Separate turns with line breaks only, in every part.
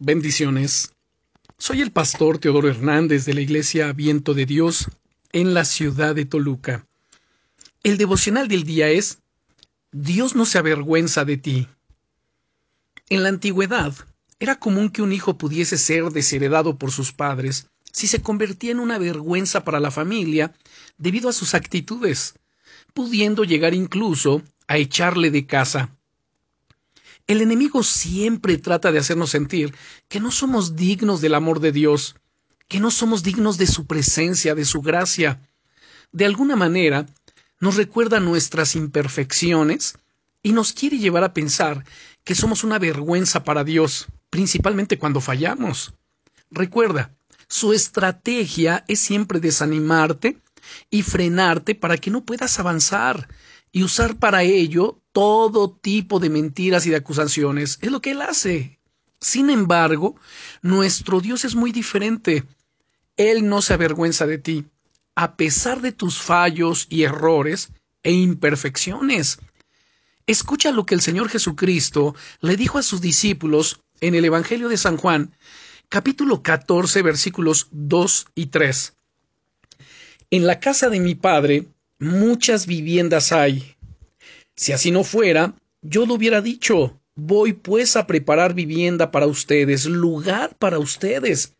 Bendiciones. Soy el pastor Teodoro Hernández de la Iglesia Viento de Dios en la ciudad de Toluca. El devocional del día es Dios no se avergüenza de ti. En la antigüedad era común que un hijo pudiese ser desheredado por sus padres si se convertía en una vergüenza para la familia debido a sus actitudes, pudiendo llegar incluso a echarle de casa. El enemigo siempre trata de hacernos sentir que no somos dignos del amor de Dios, que no somos dignos de su presencia, de su gracia. De alguna manera, nos recuerda nuestras imperfecciones y nos quiere llevar a pensar que somos una vergüenza para Dios, principalmente cuando fallamos. Recuerda, su estrategia es siempre desanimarte y frenarte para que no puedas avanzar y usar para ello todo tipo de mentiras y de acusaciones. Es lo que Él hace. Sin embargo, nuestro Dios es muy diferente. Él no se avergüenza de ti, a pesar de tus fallos y errores e imperfecciones. Escucha lo que el Señor Jesucristo le dijo a sus discípulos en el Evangelio de San Juan, capítulo 14, versículos 2 y 3. En la casa de mi Padre muchas viviendas hay. Si así no fuera, yo lo hubiera dicho, voy pues a preparar vivienda para ustedes, lugar para ustedes.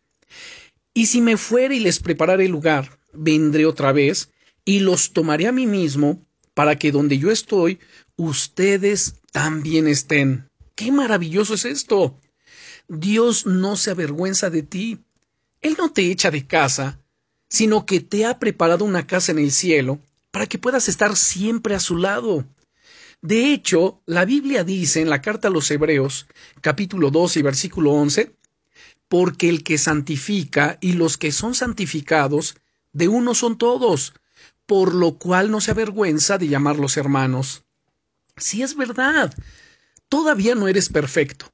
Y si me fuere y les prepararé lugar, vendré otra vez y los tomaré a mí mismo, para que donde yo estoy, ustedes también estén. ¡Qué maravilloso es esto! Dios no se avergüenza de ti. Él no te echa de casa, sino que te ha preparado una casa en el cielo para que puedas estar siempre a su lado. De hecho, la Biblia dice en la carta a los Hebreos, capítulo 12 y versículo 11, porque el que santifica y los que son santificados, de uno son todos, por lo cual no se avergüenza de llamarlos hermanos. Si es verdad, todavía no eres perfecto.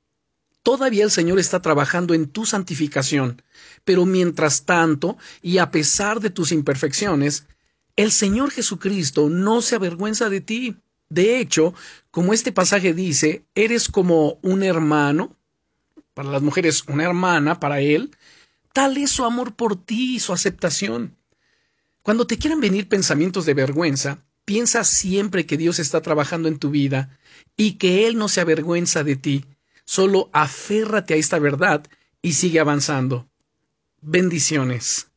Todavía el Señor está trabajando en tu santificación, pero mientras tanto, y a pesar de tus imperfecciones, el Señor Jesucristo no se avergüenza de ti. De hecho, como este pasaje dice, eres como un hermano, para las mujeres una hermana, para Él, tal es su amor por ti y su aceptación. Cuando te quieran venir pensamientos de vergüenza, piensa siempre que Dios está trabajando en tu vida y que Él no se avergüenza de ti. Solo aférrate a esta verdad y sigue avanzando. Bendiciones.